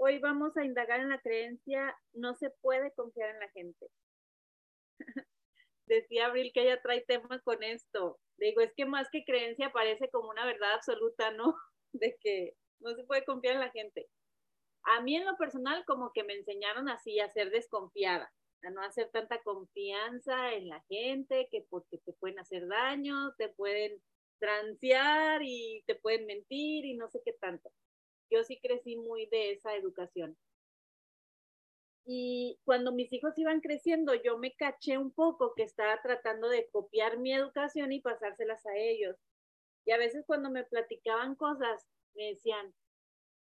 Hoy vamos a indagar en la creencia, no se puede confiar en la gente. Decía Abril que ella trae tema con esto. Digo, es que más que creencia parece como una verdad absoluta, ¿no? De que no se puede confiar en la gente. A mí en lo personal como que me enseñaron así a ser desconfiada, a no hacer tanta confianza en la gente, que porque te pueden hacer daño, te pueden transear y te pueden mentir y no sé qué tanto. Yo sí crecí muy de esa educación. Y cuando mis hijos iban creciendo, yo me caché un poco que estaba tratando de copiar mi educación y pasárselas a ellos. Y a veces cuando me platicaban cosas, me decían,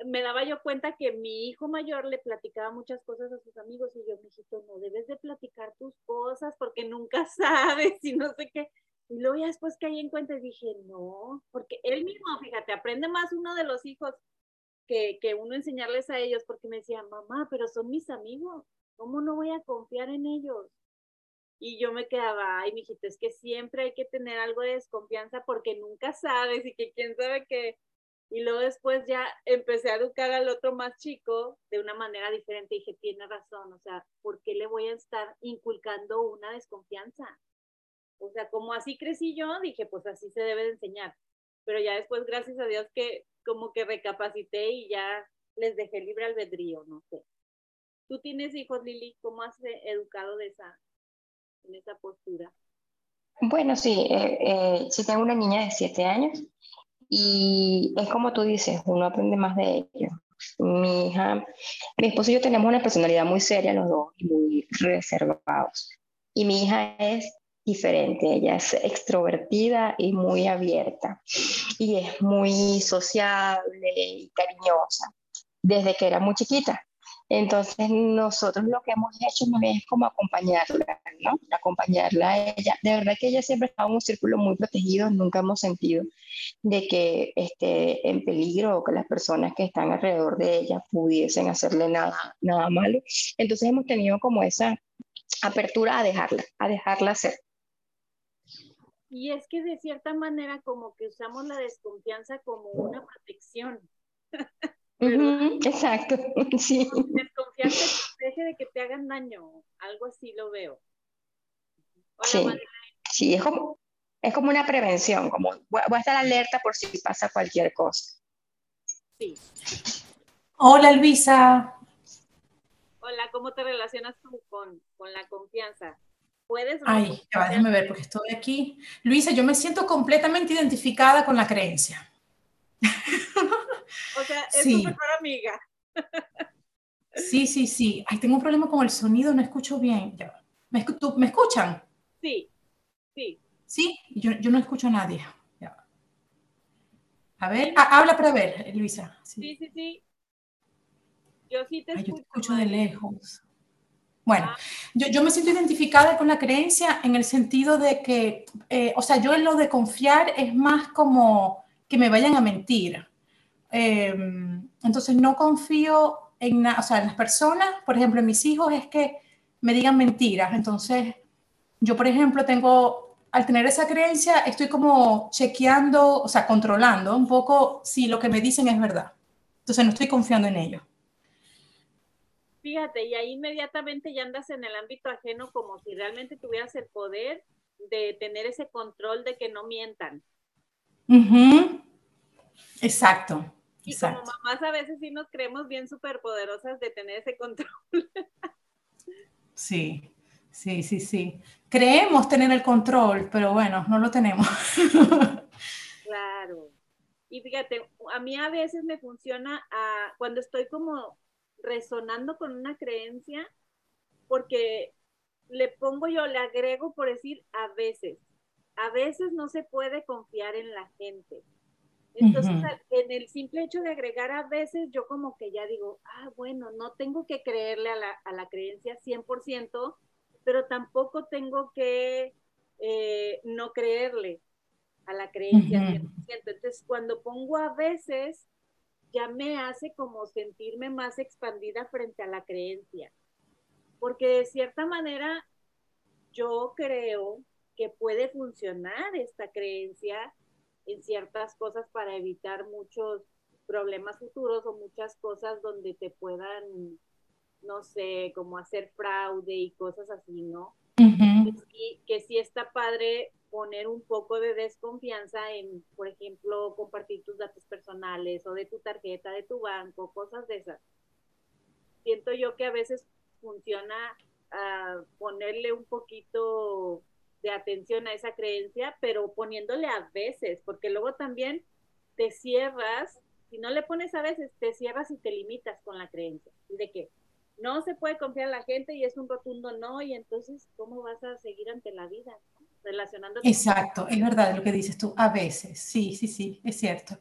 me daba yo cuenta que mi hijo mayor le platicaba muchas cosas a sus amigos y yo, hijito, no debes de platicar tus cosas porque nunca sabes y no sé qué. Y luego ya después ahí en cuenta dije, no, porque él mismo, fíjate, aprende más uno de los hijos que, que uno enseñarles a ellos, porque me decía, mamá, pero son mis amigos, ¿cómo no voy a confiar en ellos? Y yo me quedaba, ay, mijito, es que siempre hay que tener algo de desconfianza porque nunca sabes y que quién sabe qué. Y luego después ya empecé a educar al otro más chico de una manera diferente y dije, tiene razón, o sea, ¿por qué le voy a estar inculcando una desconfianza? O sea, como así crecí yo, dije, pues así se debe de enseñar. Pero ya después, gracias a Dios, que como que recapacité y ya les dejé libre albedrío, no sé. ¿Tú tienes hijos, Lili? ¿Cómo has educado de esa, en esa postura? Bueno, sí, eh, eh, sí tengo una niña de siete años y es como tú dices, uno aprende más de ellos. Mi hija, mi esposo y yo tenemos una personalidad muy seria los dos y muy reservados. Y mi hija es diferente, ella es extrovertida y muy abierta y es muy sociable y cariñosa desde que era muy chiquita. Entonces nosotros lo que hemos hecho es como acompañarla, ¿no? Acompañarla a ella. De verdad que ella siempre estaba en un círculo muy protegido, nunca hemos sentido de que esté en peligro o que las personas que están alrededor de ella pudiesen hacerle nada, nada malo. Entonces hemos tenido como esa apertura a dejarla, a dejarla ser. Y es que de cierta manera como que usamos la desconfianza como una protección. exacto, sí. Desconfianza deje de que te hagan daño, algo así lo veo. sí, sí, es como, es como una prevención, como voy a estar alerta por si pasa cualquier cosa. Sí. Hola, Luisa. Hola, ¿cómo te relacionas tú con, con la confianza? ¿Puedes? Ay, ya déjame ver porque estoy aquí. Luisa, yo me siento completamente identificada con la creencia. O sea, es tu mejor amiga. Sí, sí, sí. Ay, tengo un problema con el sonido, no escucho bien. ¿Me, ¿Me escuchan? Sí, sí. Sí, yo, yo no escucho a nadie. A ver, habla para ver, Luisa. Sí, sí, sí. Yo sí te escucho. yo te escucho de lejos. Bueno, yo, me siento identificada con la creencia en el sentido de que, eh, o sea, yo en lo de confiar es más como que me vayan a mentir. Em, entonces no confío en, en las personas, por ejemplo, en mis hijos, es que me digan mentiras. Entonces, yo, por ejemplo, tengo, al tener esa creencia, estoy como chequeando, o sea, controlando un poco si lo que me dicen es verdad. Entonces, no estoy confiando en ellos. Fíjate, y ahí inmediatamente ya andas en el ámbito ajeno como si realmente tuvieras el poder de tener ese control de que no mientan. Exacto. Y como mamás a veces sí nos creemos bien superpoderosas de tener ese control. sí, sí, sí, sí. Creemos tener el control, pero bueno, no lo tenemos. claro. Y fíjate, a mí a veces me funciona ah, cuando estoy como resonando con una creencia porque le pongo yo, le agrego por decir a veces. A veces no se puede confiar en la gente. Entonces, en el simple hecho de agregar a veces, yo como que ya digo, ah, bueno, no tengo que creerle a la, a la creencia 100%, pero tampoco tengo que eh, no creerle a la creencia 100%. Entonces, cuando pongo a veces, ya me hace como sentirme más expandida frente a la creencia. Porque de cierta manera yo creo que puede funcionar esta creencia en ciertas cosas para evitar muchos problemas futuros o muchas cosas donde te puedan, no sé, como hacer fraude y cosas así, ¿no? y que sí está padre poner un poco de desconfianza en, por ejemplo, compartir tus datos personales o de tu tarjeta, de tu banco, cosas de esas. Siento yo que a veces funciona uh, ponerle un poquito de atención a esa creencia, pero poniéndole a veces, porque luego también te cierras, si no le pones a veces, te cierras y te limitas con la creencia. ¿De qué? no se puede confiar en la gente y es un rotundo no, y entonces, ¿cómo vas a seguir ante la vida? Relacionándote. Exacto, es verdad lo que dices tú, a veces, sí, sí, sí, es cierto.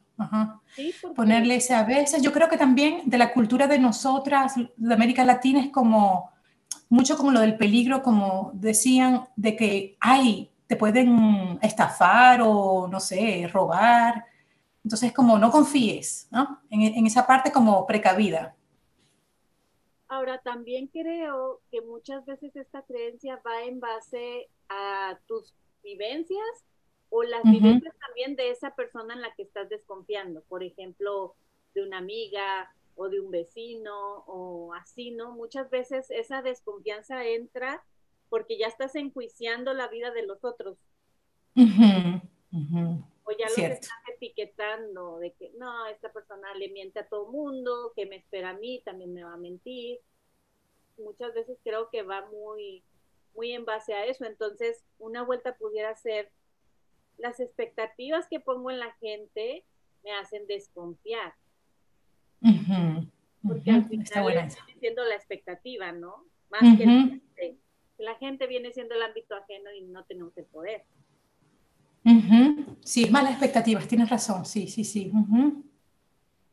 Ponerle ese a veces, yo creo que también de la cultura de nosotras, de América Latina, es como mucho como lo del peligro, como decían, de que, ay, te pueden estafar o, no sé, robar. Entonces, como no confíes, ¿no? En, en esa parte como precavida. Ahora, también creo que muchas veces esta creencia va en base a tus vivencias o las vivencias también de esa persona en la que estás desconfiando. Por ejemplo, de una amiga o de un vecino o así, ¿no? Muchas veces esa desconfianza entra porque ya estás enjuiciando la vida de los otros. O ya los estás etiquetando de que no, esta persona le miente a todo mundo, que me espera a mí, también me va a mentir. Muchas veces creo que va muy, muy en base a eso. Entonces, una vuelta pudiera ser, las expectativas que pongo en la gente me hacen desconfiar. Porque al final viene siendo la expectativa, ¿no? Más que la gente. La gente viene siendo el ámbito ajeno y no tenemos el poder. Sí, es más las expectativas, tienes razón, sí, sí, sí.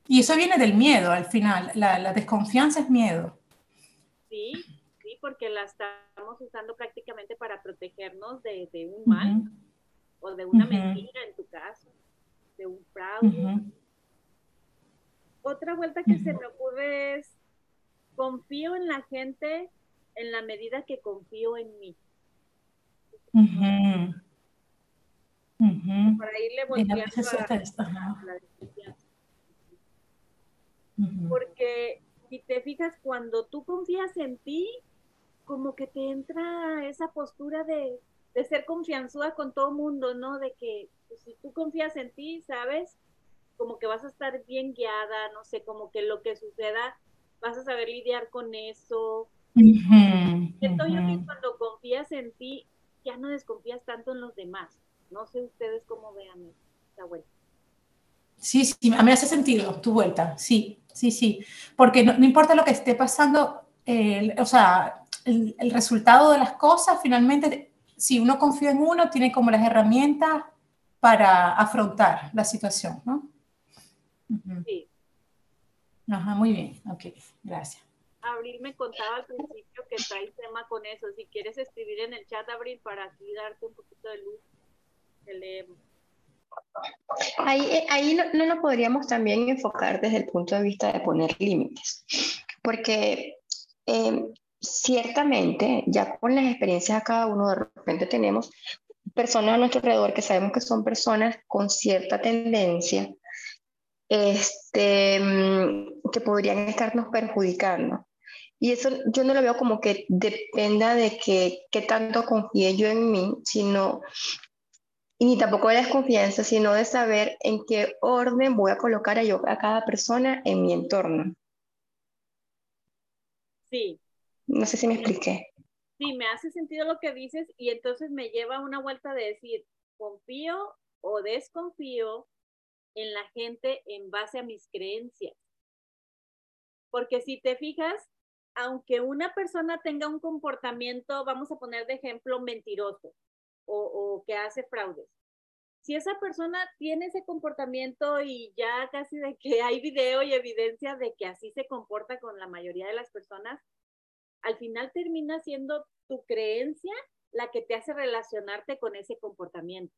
Y eso viene del miedo al final, la, desconfianza es miedo. Sí, sí, porque la estamos usando prácticamente para protegernos de, un mal o de una mentira en tu caso, de un fraude. Otra vuelta que se me ocurre es, confío en la gente en la medida que confío en mí. Para irle volviendo a, la Porque si te fijas, cuando tú confías en ti, como que te entra esa postura de, ser confianzuda con todo mundo, ¿no? De que pues, si tú confías en ti, ¿sabes? Como que vas a estar bien guiada, no sé, como que lo que suceda, vas a saber lidiar con eso. Siento yo que cuando confías en ti, ya no desconfías tanto en los demás. No sé ustedes cómo vean esta vuelta. Sí, sí, a mí hace sentido tu vuelta, sí, sí, sí, porque no, importa lo que esté pasando, o sea, el, resultado de las cosas, finalmente, si uno confía en uno, tiene como las herramientas para afrontar la situación, ¿no? Sí. Ajá, muy bien, ok, gracias. Abril me contaba al principio que trae tema con eso. Si quieres escribir en el chat, Abril, para aquí darte un poquito de luz Ahí, eh, ahí no, no, lo podríamos también enfocar desde el punto de vista de poner límites, porque em, ciertamente ya con las experiencias a cada uno de repente tenemos personas a nuestro alrededor que sabemos que son personas con cierta tendencia este, mm, que podrían estarnos perjudicando. Y eso yo no lo veo como que dependa de que, que tanto confíe yo en mí, sino y ni tampoco de desconfianza, sino de saber en qué orden voy a colocar a, yo, a cada persona en mi entorno. Sí. No sé si me expliqué. Sí, me hace sentido lo que dices y entonces me lleva a una vuelta de decir, confío o desconfío en la gente en base a mis creencias. Porque si te fijas, aunque una persona tenga un comportamiento, vamos a poner de ejemplo, mentiroso, o, que hace fraudes. Si esa persona tiene ese comportamiento y ya casi de que hay video y evidencia de que así se comporta con la mayoría de las personas, al final termina siendo tu creencia la que te hace relacionarte con ese comportamiento.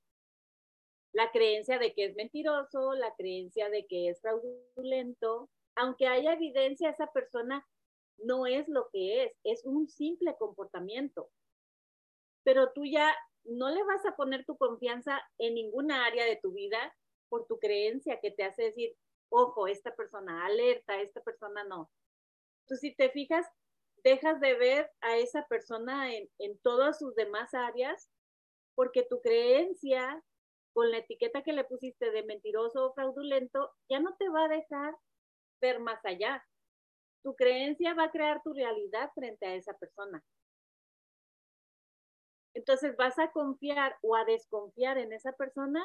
La creencia de que es mentiroso, la creencia de que es fraudulento, aunque haya evidencia, esa persona no es lo que es, es un simple comportamiento. Pero tú ya no le vas a poner tu confianza en ninguna área de tu vida por tu creencia que te hace decir, ojo, esta persona, alerta, esta persona no. Entonces, si te fijas, dejas de ver a esa persona en, en todas sus demás áreas porque tu creencia con la etiqueta que le pusiste de mentiroso o fraudulento ya no te va a dejar ver más allá. Tu creencia va a crear tu realidad frente a esa persona. Entonces vas a confiar o a desconfiar en esa persona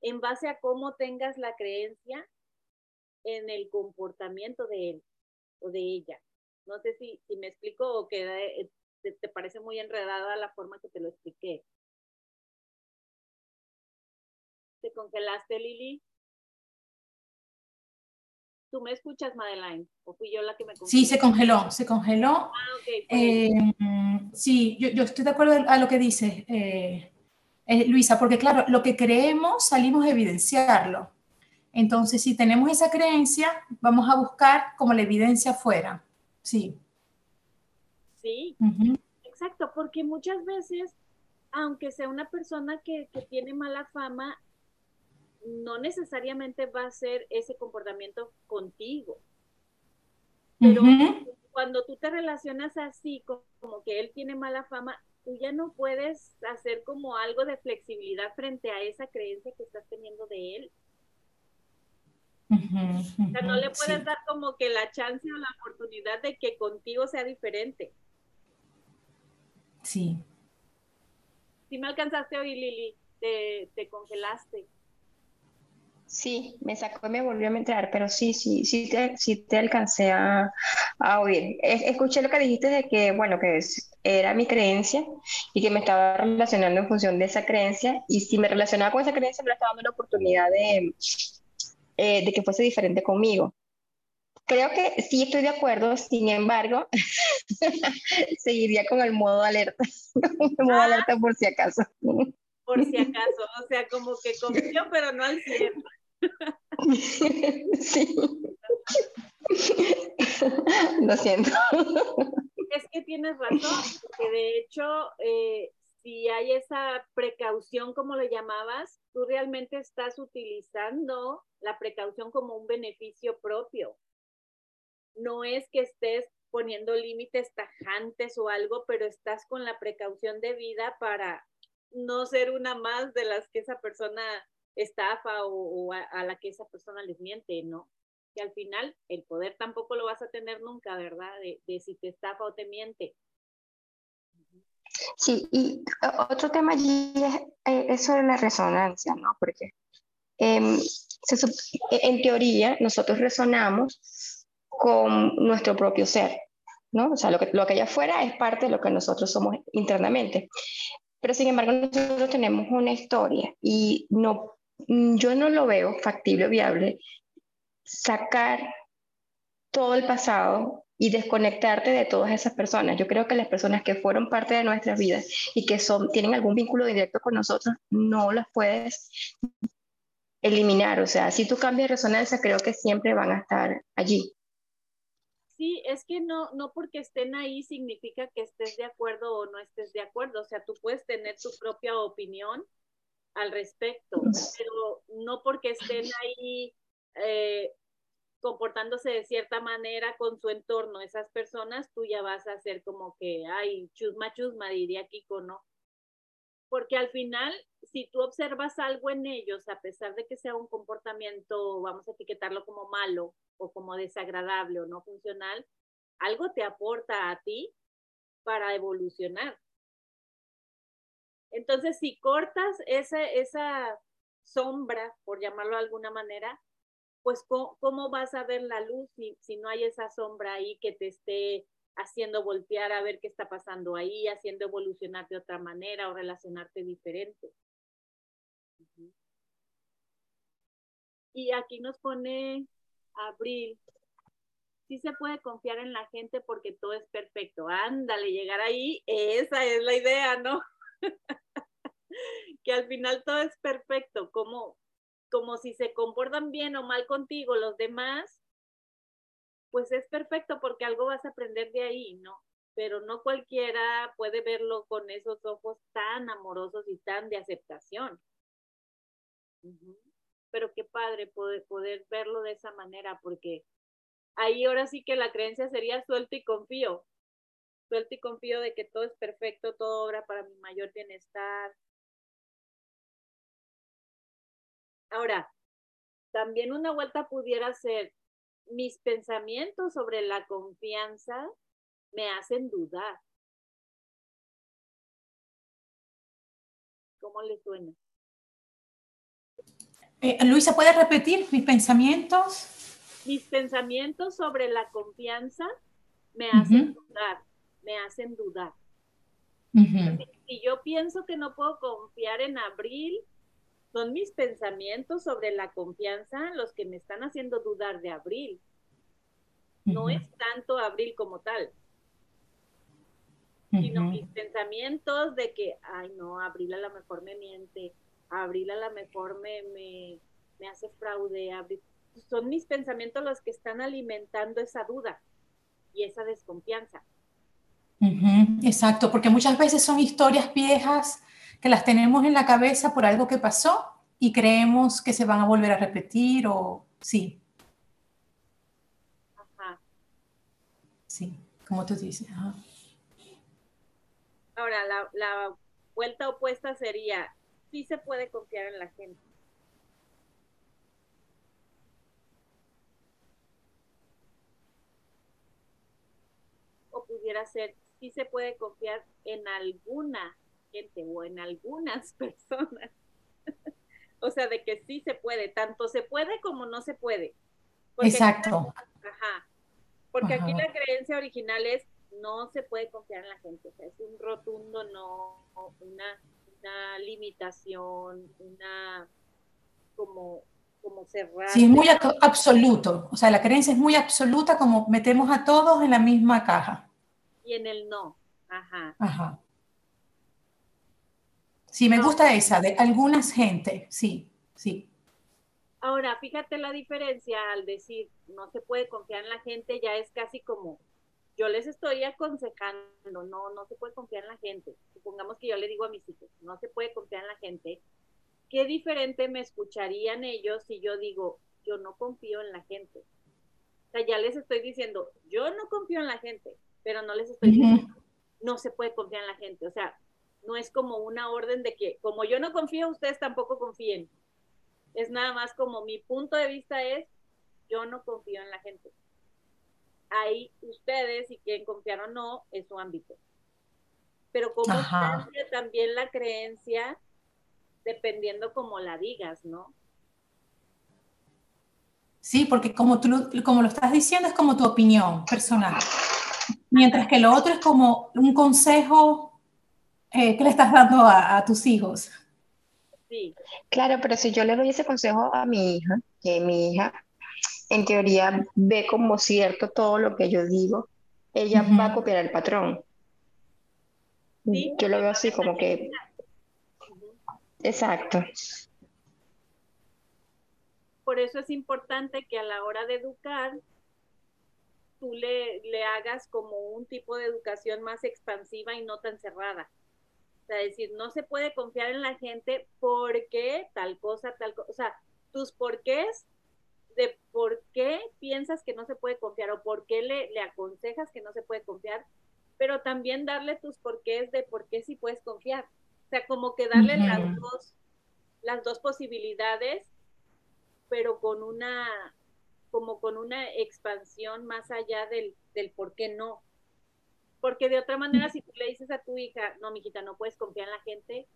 en base a cómo tengas la creencia en el comportamiento de él o de ella. No sé si, me explico o que eh, te, te parece muy enredada la forma que te lo expliqué. ¿Te congelaste, Lili? ¿Tú me escuchas, Madeline? ¿O fui yo la que me congeló? Sí, se congeló, se congeló. Ah, ok. Eh, sí, yo, yo, estoy de acuerdo a lo que dices, eh, eh, Luisa, porque claro, lo que creemos salimos a evidenciarlo. Entonces, si tenemos esa creencia, vamos a buscar como la evidencia fuera. Sí. Sí, exacto, porque muchas veces, aunque sea una persona que, que tiene mala fama, no necesariamente va a ser ese comportamiento contigo. Pero cuando tú te relacionas así, como, que él tiene mala fama, tú ya no puedes hacer como algo de flexibilidad frente a esa creencia que estás teniendo de él. o sea, no le puedes dar como que la chance o la oportunidad de que contigo sea diferente. Sí. Si me alcanzaste hoy, Lili, te, te congelaste. Sí, me sacó y me volvió a entrar, pero sí, sí, sí te, sí te alcancé a, a oír. escuché lo que dijiste de que, bueno, que era mi creencia y que me estaba relacionando en función de esa creencia y si me relacionaba con esa creencia me estaba dando la oportunidad de, eh, de que fuese diferente conmigo. Creo que sí estoy de acuerdo, sin embargo, seguiría con el modo alerta, el modo ah. alerta por si acaso. Por si acaso, o sea, como que confío, pero no al 100. Sí. Lo siento. Es que tienes razón, porque de hecho, eh, si hay esa precaución, como lo llamabas, tú realmente estás utilizando la precaución como un beneficio propio. No es que estés poniendo límites tajantes o algo, pero estás con la precaución de vida para no ser una más de las que esa persona estafa o, a, la que esa persona les miente, ¿no? Que al final el poder tampoco lo vas a tener nunca, ¿verdad? De, si te estafa o te miente. Sí, y otro tema allí es eh, eso de la resonancia, ¿no? Porque em, en teoría nosotros resonamos con nuestro propio ser, ¿no? O sea, lo que, lo que hay afuera es parte de lo que nosotros somos internamente. Pero sin embargo, nosotros tenemos una historia y no yo no lo veo factible o viable sacar todo el pasado y desconectarte de todas esas personas. Yo creo que las personas que fueron parte de nuestras vidas y que son, tienen algún vínculo directo con nosotros, no las puedes eliminar. O sea, si tú cambias de resonancia, creo que siempre van a estar allí. Sí, es que no, no porque estén ahí significa que estés de acuerdo o no estés de acuerdo. O sea, tú puedes tener tu propia opinión al respecto, pero no porque estén ahí eh, comportándose de cierta manera con su entorno, esas personas, tú ya vas a hacer como que, ay, chusma, chusma, diría Kiko, ¿no? Porque al final, si tú observas algo en ellos, a pesar de que sea un comportamiento, vamos a etiquetarlo como malo o como desagradable o no funcional, algo te aporta a ti para evolucionar. Entonces, si cortas esa, esa sombra, por llamarlo de alguna manera, pues ¿cómo, vas a ver la luz si, si, no hay esa sombra ahí que te esté haciendo voltear a ver qué está pasando ahí, haciendo evolucionar de otra manera o relacionarte diferente? Y aquí nos pone Abril. Sí se puede confiar en la gente porque todo es perfecto. Ándale, llegar ahí, esa es la idea, ¿no? que al final todo es perfecto, como, como si se comportan bien o mal contigo los demás, pues es perfecto porque algo vas a aprender de ahí, ¿no? Pero no cualquiera puede verlo con esos ojos tan amorosos y tan de aceptación. pero qué padre poder, poder verlo de esa manera, porque ahí ahora sí que la creencia sería suelto y confío, suelto y confío de que todo es perfecto, todo obra para mi mayor bienestar. Ahora, también una vuelta pudiera ser, mis pensamientos sobre la confianza me hacen dudar. ¿Cómo le suena? Eh, Luisa, ¿puedes repetir mis pensamientos? Mis pensamientos sobre la confianza me hacen dudar, me hacen dudar. Si yo pienso que no puedo confiar en abril, son mis pensamientos sobre la confianza los que me están haciendo dudar de abril. No es tanto abril como tal, sino mis pensamientos de que, ay no, abril a lo mejor me miente, abril a lo mejor me, me, me hace fraude, abril. Son mis pensamientos los que están alimentando esa duda y esa desconfianza. Exacto, porque muchas veces son historias viejas que las tenemos en la cabeza por algo que pasó y creemos que se van a volver a repetir o sí. Ajá. Sí, como tú dices. Ahora, la, la vuelta opuesta sería, sí se puede confiar en la gente. O pudiera ser, sí se puede confiar en alguna gente o en algunas personas. o sea, de que sí se puede, tanto se puede como no se puede. Exacto. ajá. Porque aquí la creencia original es no se puede confiar en la gente, o sea, es un rotundo no, una, una limitación, una como como cerrada. Sí, es muy absoluto, o sea, la creencia es muy absoluta como metemos a todos en la misma caja. Y en el no, ajá. Ajá. Sí, me gusta esa, de algunas gente, sí, sí. Ahora, fíjate la diferencia al decir no se puede confiar en la gente, ya es casi como yo les estoy aconsejando, no, no se puede confiar en la gente. Supongamos que yo le digo a mis hijos, no se puede confiar en la gente. ¿Qué diferente me escucharían ellos si yo digo, yo no confío en la gente? O sea, ya les estoy diciendo, yo no confío en la gente, pero no les estoy diciendo, no se puede confiar en la gente. O sea, no es como una orden de que, como yo no confío, ustedes tampoco confíen. Es nada más como mi punto de vista es, yo no confío en la gente. Ahí ustedes, si quieren confiar o no, es su ámbito. Pero como cambia también la creencia, dependiendo cómo la digas, ¿no? Sí, porque como tú como lo estás diciendo, es como tu opinión personal. Mientras que lo otro es como un consejo eh, que le estás dando a, tus hijos. Sí. Claro, pero si yo le doy ese consejo a mi hija, que mi hija en teoría ve como cierto todo lo que yo digo, ella va a copiar el patrón. Yo lo veo así como que... Exacto. Por eso es importante que a la hora de educar, tú le, le hagas como un tipo de educación más expansiva y no tan cerrada. O sea, decir, no se puede confiar en la gente porque tal cosa, tal cosa. O sea, tus porqués de por qué piensas que no se puede confiar o por qué le, le aconsejas que no se puede confiar, pero también darle tus porqués de por qué sí puedes confiar. O sea, como que darle las, dos, las dos posibilidades, pero con una, como con una expansión más allá del, del por qué no. Porque de otra manera, si tú le dices a tu hija, no, mijita, no puedes confiar en la gente,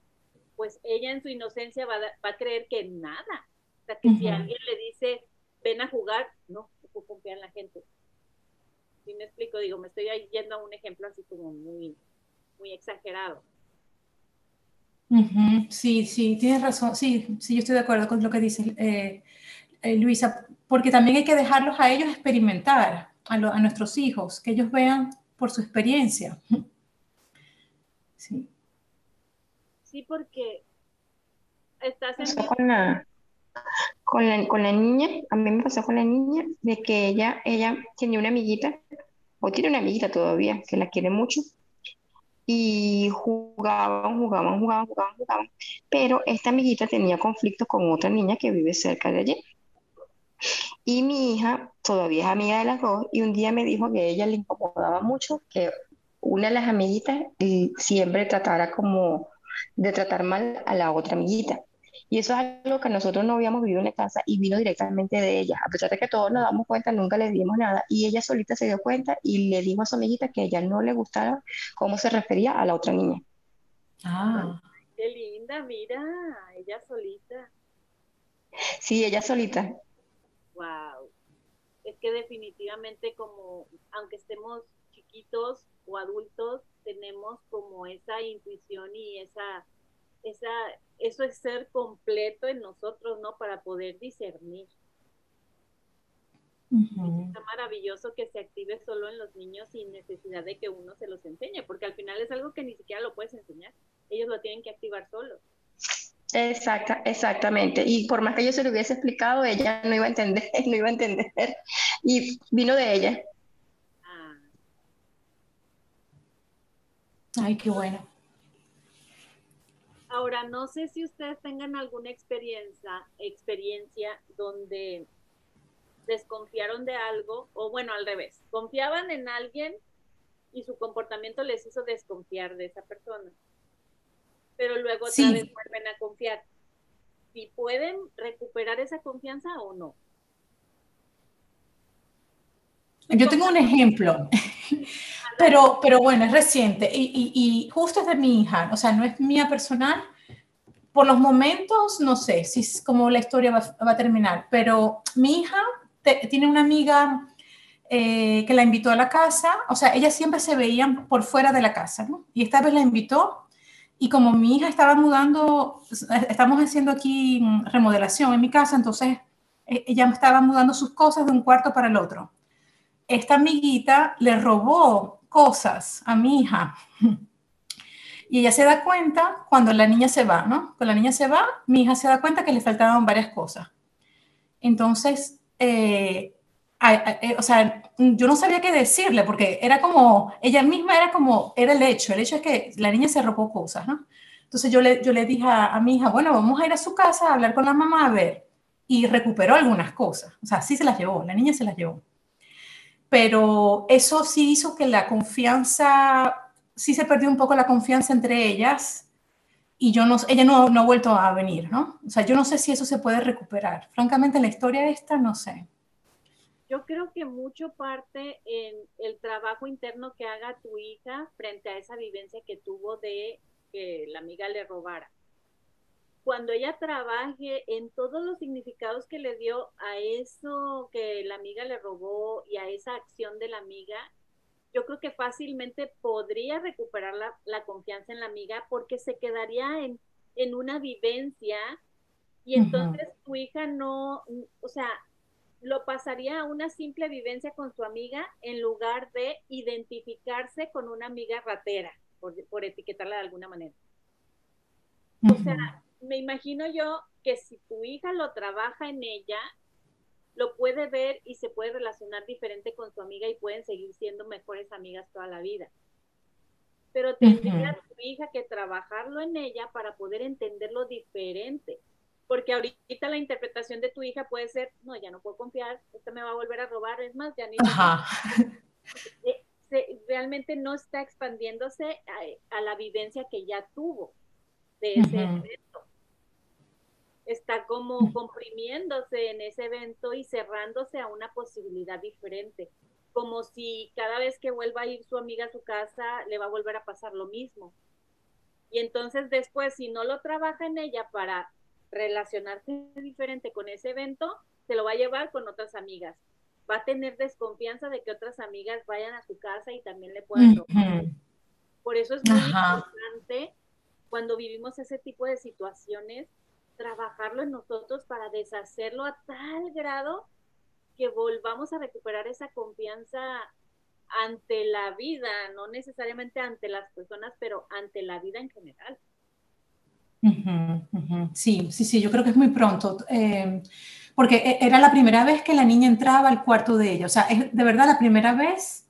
pues ella en su inocencia va, va a creer que nada. O sea, que si alguien le dice, ven a jugar, no, no puedo confiar en la gente. Si me explico, digo, me estoy yendo a un ejemplo así como muy, muy exagerado. Sí, sí, tienes razón. Sí, sí, yo estoy de acuerdo con lo que dice eh, eh, Luisa, porque también hay que dejarlos a ellos experimentar, a, a, nuestros hijos, que ellos vean por su experiencia. Sí. Sí, porque estás en con la, con la niña, a mí me pasó con la niña, de que ella, ella tenía una amiguita, o tiene una amiguita todavía, que la quiere mucho, y jugaban, jugaban, jugaban, jugaban, jugaban. Pero esta amiguita tenía conflictos con otra niña que vive cerca de allí. Y mi hija todavía es amiga de las dos y un día me dijo que a ella le incomodaba mucho que una de las amiguitas siempre tratara como de tratar mal a la otra amiguita. Y eso es algo que nosotros no habíamos vivido en la casa y vino directamente de ella. A pesar de que todos nos damos cuenta, nunca le dimos nada. Y ella solita se dio cuenta y le dijo a su amiguita que a ella no le gustaba cómo se refería a la otra niña. Ah. Qué linda, mira, ella solita. Sí, ella solita. Wow. Es que definitivamente como, aunque estemos chiquitos o adultos, tenemos como esa intuición y esa, esa, eso es ser completo en nosotros, ¿no? Para poder discernir. Está maravilloso que se active solo en los niños sin necesidad de que uno se los enseñe, porque al final es algo que ni siquiera lo puedes enseñar. Ellos lo tienen que activar solos. Exacta, exactamente. Y por más que yo se lo hubiese explicado, ella no iba a entender, no iba a entender. Y vino de ella. Ah. Ay, qué bueno. Ahora, no sé si ustedes tengan alguna experiencia, experiencia donde desconfiaron de algo, o bueno, al revés, confiaban en alguien y su comportamiento les hizo desconfiar de esa persona pero luego otra vez vuelven a confiar. Si pueden recuperar esa confianza o no. Yo tengo un ejemplo, pero, pero bueno, es reciente y, y, justo es de mi hija, o sea, no es mía personal. Por los momentos, no sé si es como la historia va, a terminar, pero mi hija tiene una amiga eh, que la invitó a la casa, o sea, ellas siempre se veían por fuera de la casa, ¿no? Y esta vez la invitó y como mi hija estaba mudando, estamos haciendo aquí remodelación en mi casa, entonces e, ella estaba mudando sus cosas de un cuarto para el otro. Esta amiguita le robó cosas a mi hija. Y ella se da cuenta cuando la niña se va, ¿no? Cuando la niña se va, mi hija se da cuenta que le faltaban varias cosas. Entonces, eh, eh, o sea, yo no sabía qué decirle porque era como, ella misma era como, era el hecho, el hecho es que la niña se robó cosas, ¿no? Entonces yo le, yo le dije a, mi hija, bueno, vamos a ir a su casa a hablar con la mamá a ver. Y recuperó algunas cosas, o sea, sí se las llevó, la niña se las llevó. Pero eso sí hizo que la confianza, sí se perdió un poco la confianza entre ellas y yo no, ella no, no ha vuelto a venir, ¿no? O sea, yo no sé si eso se puede recuperar. Francamente, en la historia esta, no sé yo creo que mucho parte en el trabajo interno que haga tu hija frente a esa vivencia que tuvo de que la amiga le robara. Cuando ella trabaje en todos los significados que le dio a eso que la amiga le robó y a esa acción de la amiga, yo creo que fácilmente podría recuperar la, confianza en la amiga porque se quedaría en, en una vivencia y entonces tu hija no, o sea, lo pasaría a una simple vivencia con su amiga en lugar de identificarse con una amiga ratera, por, etiquetarla de alguna manera. O sea, me imagino yo que si tu hija lo trabaja en ella, lo puede ver y se puede relacionar diferente con su amiga y pueden seguir siendo mejores amigas toda la vida. Pero tendría tu hija que trabajarlo en ella para poder entenderlo diferente porque ahorita la interpretación de tu hija puede ser, no, ya no puedo confiar, esta me va a volver a robar, es más, ya ni... Eh, realmente no está expandiéndose a, la vivencia que ya tuvo de ese evento. Está como comprimiéndose en ese evento y cerrándose a una posibilidad diferente, como si cada vez que vuelva a ir su amiga a su casa le va a volver a pasar lo mismo. Y entonces después, si no lo trabaja en ella para relacionarse diferente con ese evento, se lo va a llevar con otras amigas. Va a tener desconfianza de que otras amigas vayan a su casa y también le puedan robar. Por eso es muy importante cuando vivimos ese tipo de situaciones, trabajarlo en nosotros para deshacerlo a tal grado que volvamos a recuperar esa confianza ante la vida, no necesariamente ante las personas, pero ante la vida en general. Sí, sí, sí, yo creo que es muy pronto, eh, porque e, era la primera vez que la niña entraba al cuarto de ella, o sea, es de verdad la primera vez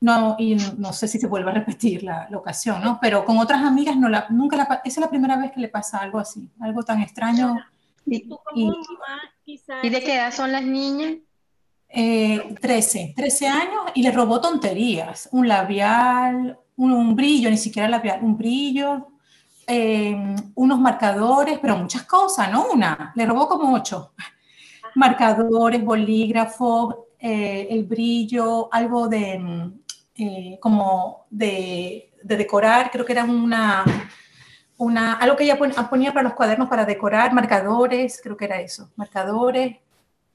no, y no sé si se vuelve a repetir la, ocasión, ¿no? Pero con otras amigas no la, nunca la, esa es la primera vez que le pasa algo así, algo tan extraño. ¿Y, de qué edad son las niñas? Eh, 13, 13 años y le robó tonterías, un labial, un, brillo, ni siquiera labial, un brillo, eh, unos marcadores, pero muchas cosas, no una, le robó como ocho. Marcadores, bolígrafos, eh, el brillo, algo de, eh, como de, decorar, creo que era una, una, algo que ella ponía para los cuadernos para decorar, marcadores, creo que era eso, marcadores,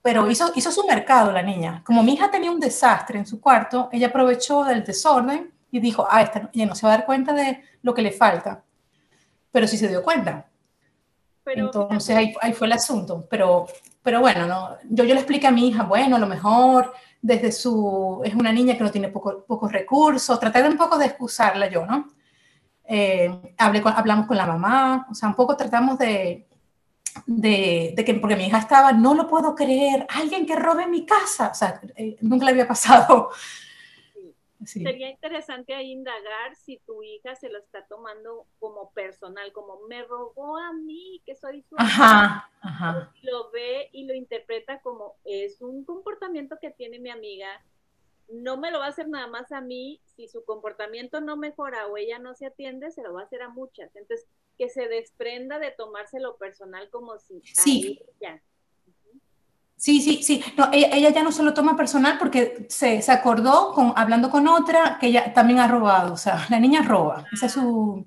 pero hizo, hizo su mercado la niña. Como mi hija tenía un desastre en su cuarto, ella aprovechó del desorden y dijo, ah, esta, ella no se va a dar cuenta de lo que le falta, pero sí se dio cuenta. Entonces ahí, ahí, fue el asunto, pero, pero bueno, no, yo, yo le expliqué a mi hija, bueno, a lo mejor desde su, es una niña que no tiene pocos recursos, traté de un poco de excusarla yo, ¿no? Eh, hablé hablamos con la mamá, o sea, un poco tratamos de, de, que, porque mi hija estaba, no lo puedo creer, alguien que robe mi casa, o sea, eh, nunca le había pasado Sería interesante ahí indagar si tu hija se lo está tomando como personal, como me robó a mí, que soy su ajá, ajá. Lo ve y lo interpreta como es un comportamiento que tiene mi amiga. No me lo va a hacer nada más a mí. Si su comportamiento no mejora o ella no se atiende, se lo va a hacer a muchas. Entonces, que se desprenda de tomárselo personal como si sí. ya Sí, sí, sí. No, ella, ya no se lo toma personal porque se, acordó con, hablando con otra que ella también ha robado. O sea, la niña roba. Esa es su.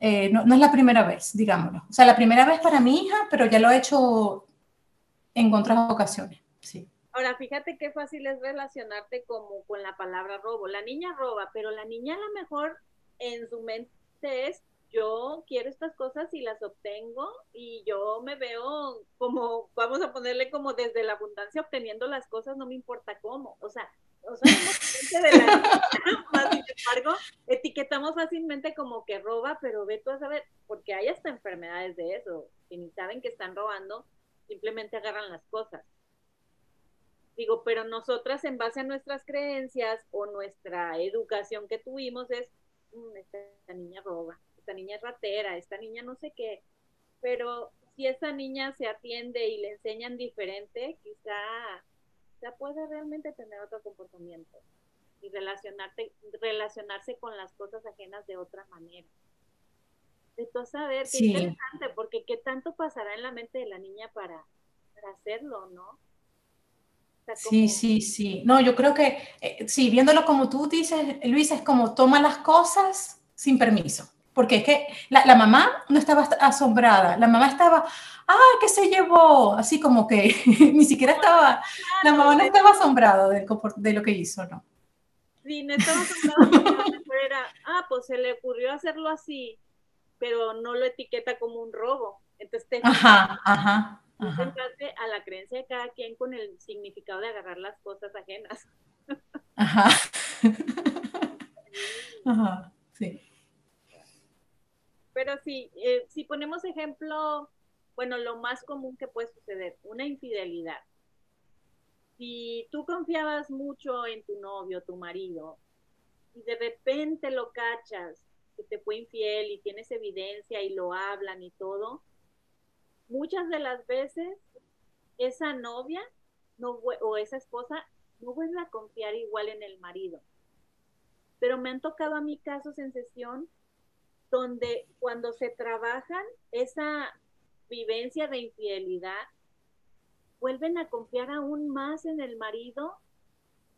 Eh, no, es la primera vez, digámoslo. O sea, la primera vez para mi hija, pero ya lo ha hecho en otras ocasiones. Sí. Ahora, fíjate qué fácil es relacionarte como con la palabra robo. La niña roba, pero la niña a lo mejor en su mente es yo quiero estas cosas y las obtengo y yo me veo como, vamos a ponerle como desde la abundancia obteniendo las cosas, no me importa cómo, o sea, o sea, de la sin embargo, etiquetamos fácilmente como que roba, pero ve tú a saber, porque hay hasta enfermedades de eso, que ni saben que están robando, simplemente agarran las cosas. Digo, pero nosotras en base a nuestras creencias o nuestra educación que tuvimos es, mm, esta niña roba, esta niña es ratera, esta niña no sé qué, pero si esa niña se atiende y le enseñan diferente, quizá, ya puede realmente tener otro comportamiento y relacionarte, relacionarse con las cosas ajenas de otra manera. Entonces, a ver, qué interesante, porque qué tanto pasará en la mente de la niña para, hacerlo, ¿no? Sí, sí, sí. No, yo creo que, eh, sí, viéndolo como tú dices, Luis, es como toma las cosas sin permiso porque es que la, mamá no estaba asombrada, la mamá estaba, ¡ah, qué se llevó! Así como que ni siquiera estaba, la mamá no estaba asombrada de, de lo que hizo, ¿no? Sí, no estaba asombrada, era, ah, pues se le ocurrió hacerlo así, pero no lo etiqueta como un robo. Entonces te ajá, ajá, ajá. a la creencia de cada quien con el significado de agarrar las cosas ajenas. Ajá. Ajá, sí. Pero sí, eh, si ponemos ejemplo, bueno, lo más común que puede suceder, una infidelidad. Si tú confiabas mucho en tu novio, tu marido, y de repente lo cachas que te fue infiel y tienes evidencia y lo hablan y todo, muchas de las veces esa novia no, o esa esposa no vuelve a confiar igual en el marido. Pero me han tocado a mí casos en sesión donde cuando se trabajan esa vivencia de infidelidad, vuelven a confiar aún más en el marido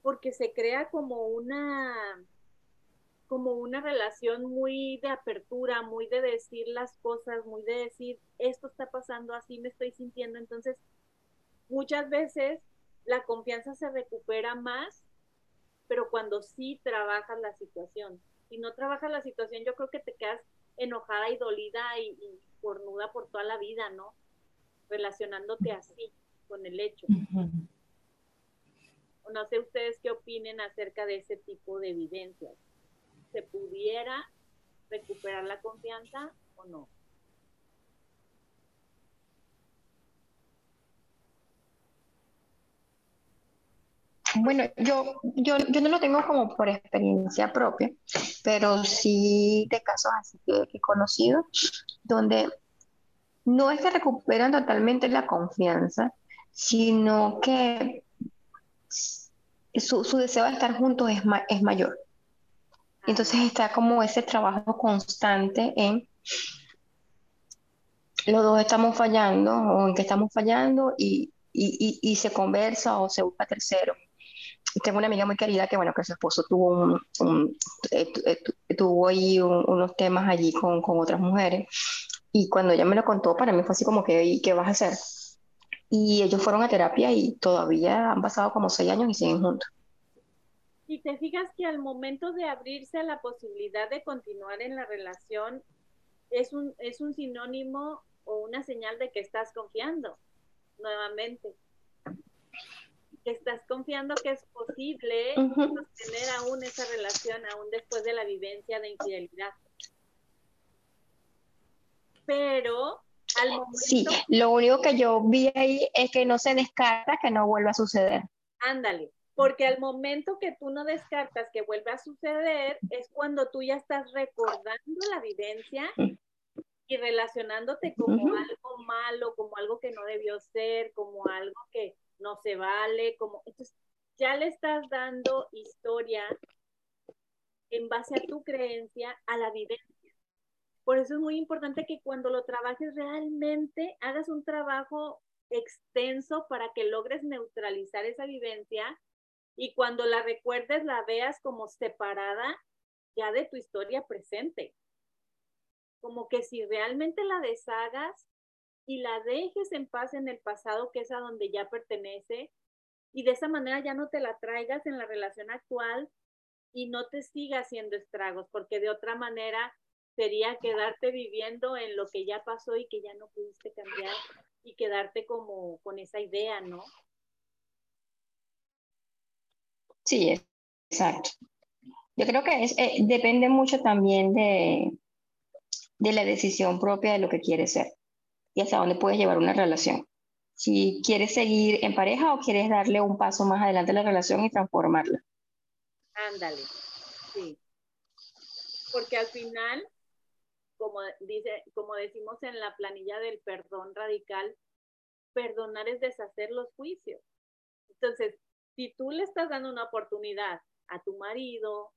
porque se crea como una como una relación muy de apertura, muy de decir las cosas, muy de decir, esto está pasando, así me estoy sintiendo. Entonces, muchas veces la confianza se recupera más, pero cuando sí trabajas la situación si no trabajas la situación, yo creo que te quedas enojada y dolida y, y cornuda por toda la vida, ¿no? Relacionándote así con el hecho. No sé ustedes qué opinen acerca de ese tipo de evidencias. ¿Se pudiera recuperar la confianza o no? Bueno, yo, yo, yo no lo tengo como por experiencia propia, pero sí de casos así que, he conocido, donde no es que recuperan totalmente la confianza, sino que su, su deseo de estar juntos es, es mayor. Entonces está como ese trabajo constante en los dos estamos fallando o en que estamos fallando y, y, y, se conversa o se busca tercero. Tengo una amiga muy querida que, bueno, que su esposo tuvo, un, eh, eh, tuvo ahí unos temas allí con, con, otras mujeres y cuando ella me lo contó, para mí fue así como que, ¿y qué vas a hacer? Y ellos fueron a terapia y todavía han pasado como seis años y siguen juntos. Y te fijas que al momento de abrirse a la posibilidad de continuar en la relación, es un, es un sinónimo o una señal de que estás confiando nuevamente. Que estás confiando que es posible sostener aún esa relación, aún después de la vivencia de infidelidad. Pero al momento... Sí, lo único que yo vi ahí es que no se descarta que no vuelva a suceder. Ándale, porque al momento que tú no descartas que vuelva a suceder, es cuando tú ya estás recordando la vivencia y relacionándote como algo malo, como algo que no debió ser, como algo que se vale, como entonces ya le estás dando historia en base a tu creencia a la vivencia. Por eso es muy importante que cuando lo trabajes realmente hagas un trabajo extenso para que logres neutralizar esa vivencia y cuando la recuerdes la veas como separada ya de tu historia presente como que si realmente la deshagas y la dejes en paz en el pasado, que es a donde ya pertenece, y de esa manera ya no te la traigas en la relación actual y no te siga haciendo estragos, porque de otra manera sería quedarte viviendo en lo que ya pasó y que ya no pudiste cambiar y quedarte como con esa idea, ¿no? Sí, exacto. Yo creo que es, eh, depende mucho también de, de la decisión propia de lo que quieres ser y hasta dónde puedes llevar una relación. Si quieres seguir en pareja o quieres darle un paso más adelante a la relación y transformarla. Ándale, sí. Porque al final, como, dice, como decimos en la planilla del perdón radical, perdonar es deshacer los juicios. Entonces, si tú le estás dando una oportunidad a tu marido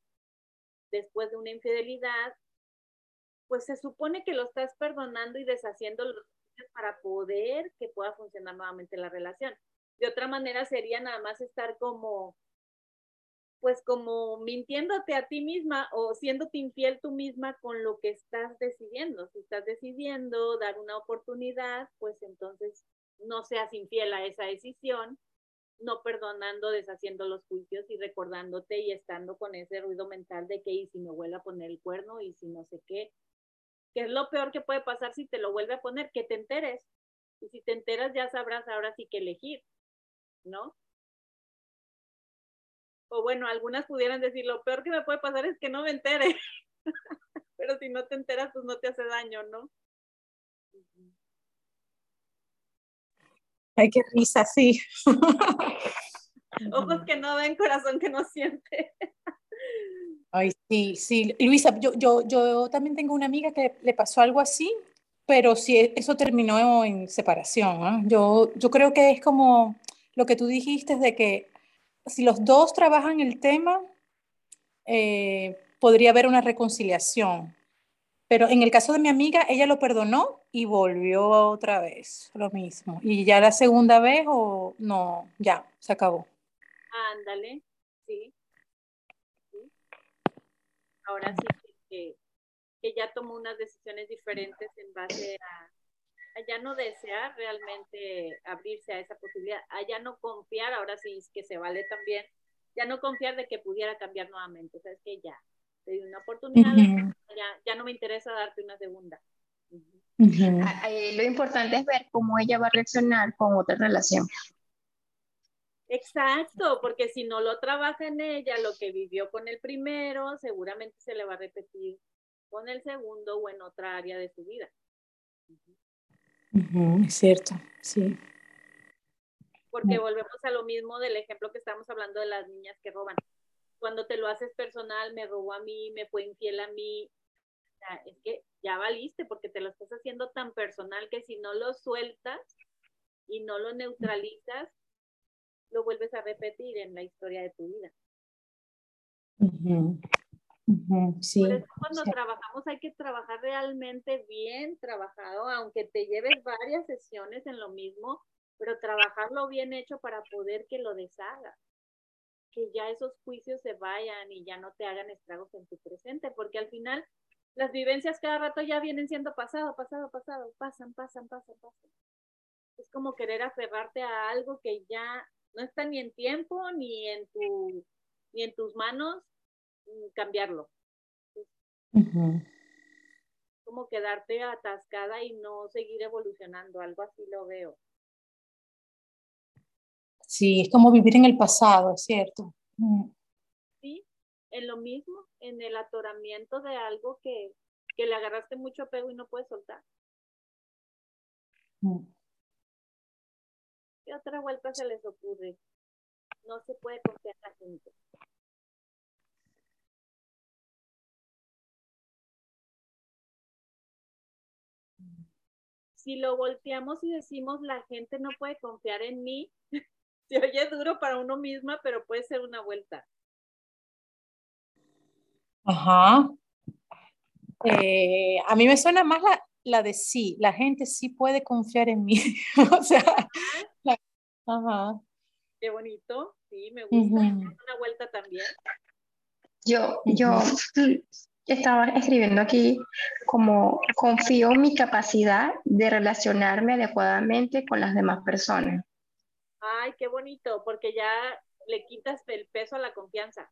después de una infidelidad, pues se supone que lo estás perdonando y deshaciendo para poder que pueda funcionar nuevamente la relación. De otra manera sería nada más estar como, pues como mintiéndote a ti misma o siéndote infiel tú misma con lo que estás decidiendo. Si estás decidiendo dar una oportunidad, pues entonces no seas infiel a esa decisión, no perdonando, deshaciendo los juicios y recordándote y estando con ese ruido mental de que y si me vuelve a poner el cuerno y si no sé qué, que es lo peor que puede pasar si te lo vuelve a poner, que te enteres. Y si te enteras ya sabrás ahora sí que elegir, ¿no? O bueno, algunas pudieran decir, lo peor que me puede pasar es que no me entere. Pero si no te enteras, pues no te hace daño, ¿no? Ay, qué risa, sí. Ojos que no ven, corazón que no siente. Ay, sí, sí. Luisa, yo, yo, yo también tengo una amiga que le pasó algo así, pero sí, eso terminó en separación. Yo, yo creo que es como lo que tú dijiste de que si los dos trabajan el tema, eh, podría haber una reconciliación. Pero en el caso de mi amiga, ella lo perdonó y volvió otra vez, lo mismo. Y ya la segunda vez o no, ya, se acabó. Ándale, sí ahora sí que, que, ya tomó unas decisiones diferentes en base a, ya no desear realmente abrirse a esa posibilidad, a ya no confiar, ahora sí es que se vale también, ya no confiar de que pudiera cambiar nuevamente, o sea, es que ya, te di una oportunidad, ya, ya, no me interesa darte una segunda. Lo importante es ver cómo ella va a reaccionar con otra relación. Exacto, porque si no lo trabaja en ella, lo que vivió con el primero, seguramente se le va a repetir con el segundo o en otra área de su vida. es cierto, sí. porque volvemos a lo mismo del ejemplo que estamos hablando de las niñas que roban. Cuando te lo haces personal, me robó a mí, me fue infiel a mí, es que ya valiste porque te lo estás haciendo tan personal que si no lo sueltas y no lo neutralizas, lo vuelves a repetir en la historia de tu vida. sí, Por eso cuando trabajamos hay que trabajar realmente bien trabajado, aunque te lleves varias sesiones en lo mismo, pero trabajarlo bien hecho para poder que lo deshagas, que ya esos juicios se vayan y ya no te hagan estragos en tu presente, porque al final las vivencias cada rato ya vienen siendo pasado, pasado, pasado, pasan, pasan, pasan, pasan. Es como querer aferrarte a algo que ya no está ni en tiempo ni en tu ni en tus manos mm, cambiarlo. Como quedarte atascada y no seguir evolucionando, algo así lo veo. Sí, es como vivir en el pasado, es cierto. Mm. Sí, en lo mismo, en el atoramiento de algo que, que le agarraste mucho apego y no puedes soltar. Mm. ¿Qué otra vuelta se les ocurre? No se puede confiar en la gente. Si lo volteamos y decimos la gente no puede confiar en mí, se oye duro para uno misma, pero puede ser una vuelta. Ajá. Eh, a mí me suena más la, la, de sí, la gente sí puede confiar en mí. o sea, ajá. Qué bonito, sí, me gusta. Una vuelta también. Yo, yo estaba escribiendo aquí como confío en mi capacidad de relacionarme adecuadamente con las demás personas. Ay, qué bonito, porque ya le quitas el peso a la confianza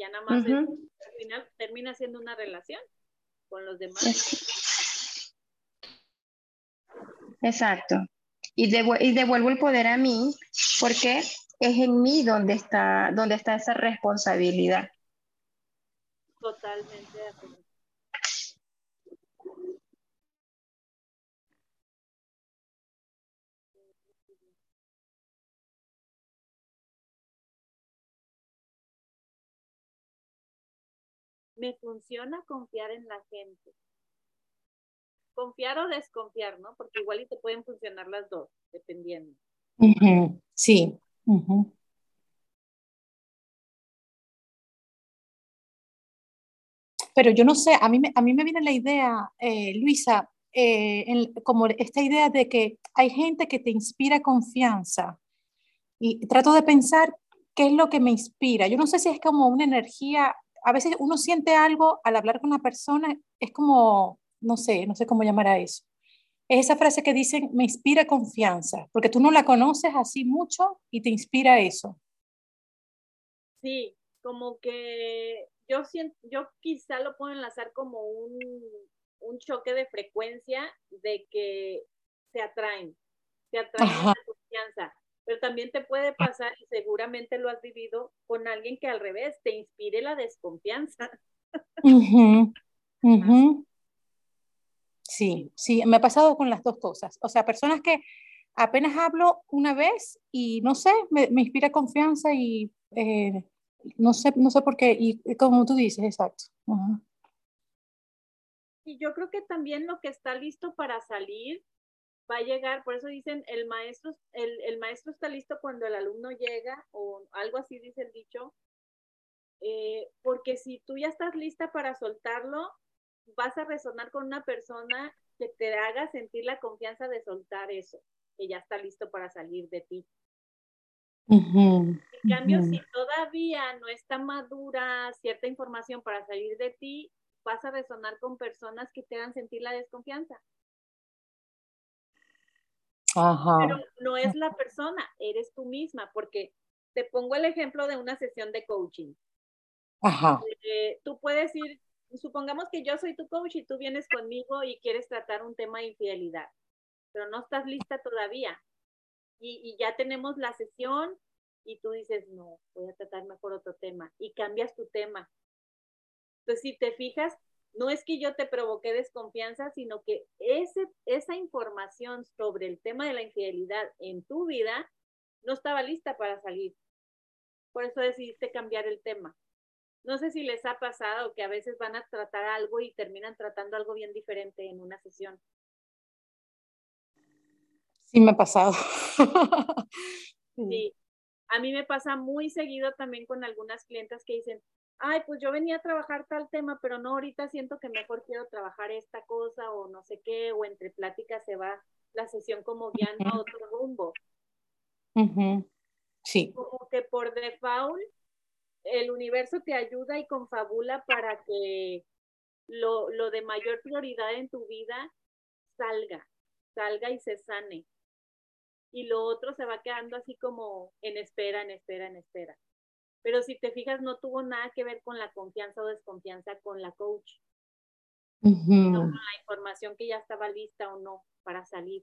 ya nada más al final termina siendo una relación con los demás. Exacto. Y, devuelvo el poder a mí porque es en mí donde está, donde está esa responsabilidad. Totalmente de acuerdo. me funciona confiar en la gente. Confiar o desconfiar, ¿no? Porque igual y te pueden funcionar las dos, dependiendo. Sí. Pero yo no sé, a mí me, a mí me viene la idea, eh, Luisa, eh, como esta idea de que hay gente que te inspira confianza. Y trato de pensar qué es lo que me inspira. Yo no sé si es como una energía a veces uno siente algo al hablar con una persona, es como, no sé, no sé cómo llamar a eso. Es esa frase que dicen, me inspira confianza, porque tú no la conoces así mucho y te inspira eso. Sí, como que yo siento, yo quizá lo puedo enlazar como un, un choque de frecuencia de que se atraen, se atraen la confianza pero también te puede pasar, y seguramente lo has vivido, con alguien que al revés te inspire la desconfianza. Sí, sí, me ha pasado con las dos cosas. O sea, personas que apenas hablo una vez y no sé, me, inspira confianza y eh, no, sé, no sé por qué, y como tú dices, exacto. Y yo creo que también lo que está listo para salir va a llegar, por eso dicen, el maestro, el, el maestro está listo cuando el alumno llega, o algo así dice el dicho, eh, porque si tú ya estás lista para soltarlo, vas a resonar con una persona que te haga sentir la confianza de soltar eso, que ya está listo para salir de ti. en cambio, si todavía no está madura cierta información para salir de ti, vas a resonar con personas que te hagan sentir la desconfianza. Pero no es la persona, eres tú misma, porque te pongo el ejemplo de una sesión de coaching. Ajá. Eh, tú puedes ir, supongamos que yo soy tu coach y tú vienes conmigo y quieres tratar un tema de infidelidad, pero no estás lista todavía. Y, ya tenemos la sesión y tú dices, no, voy a tratar mejor otro tema y cambias tu tema. Entonces, si te fijas, no es que yo te provoqué desconfianza, sino que ese, esa información sobre el tema de la infidelidad en tu vida no estaba lista para salir. Por eso decidiste cambiar el tema. No sé si les ha pasado que a veces van a tratar algo y terminan tratando algo bien diferente en una sesión. Sí, me ha pasado. sí. A mí me pasa muy seguido también con algunas clientas que dicen, ay, pues yo venía a trabajar tal tema, pero no, ahorita siento que mejor quiero trabajar esta cosa o no sé qué, o entre pláticas se va la sesión como guiando a otro rumbo. Sí. Como que por default el universo te ayuda y confabula para que lo, lo de mayor prioridad en tu vida salga, salga y se sane. Y lo otro se va quedando así como en espera, en espera, en espera. Pero si te fijas, no tuvo nada que ver con la confianza o desconfianza con la coach. No con la información que ya estaba lista o no para salir,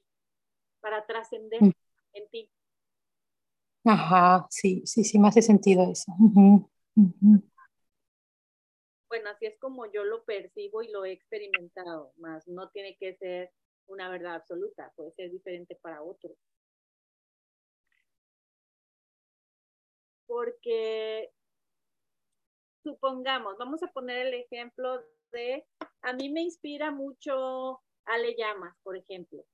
para trascender mm. en ti. Ajá, sí, sí, sí, me hace sentido eso. Bueno, así es como yo lo percibo y lo he experimentado, más no tiene que ser una verdad absoluta, puede ser diferente para otros. Porque supongamos, vamos a poner el ejemplo de, a mí me inspira mucho Ale Llamas, por ejemplo,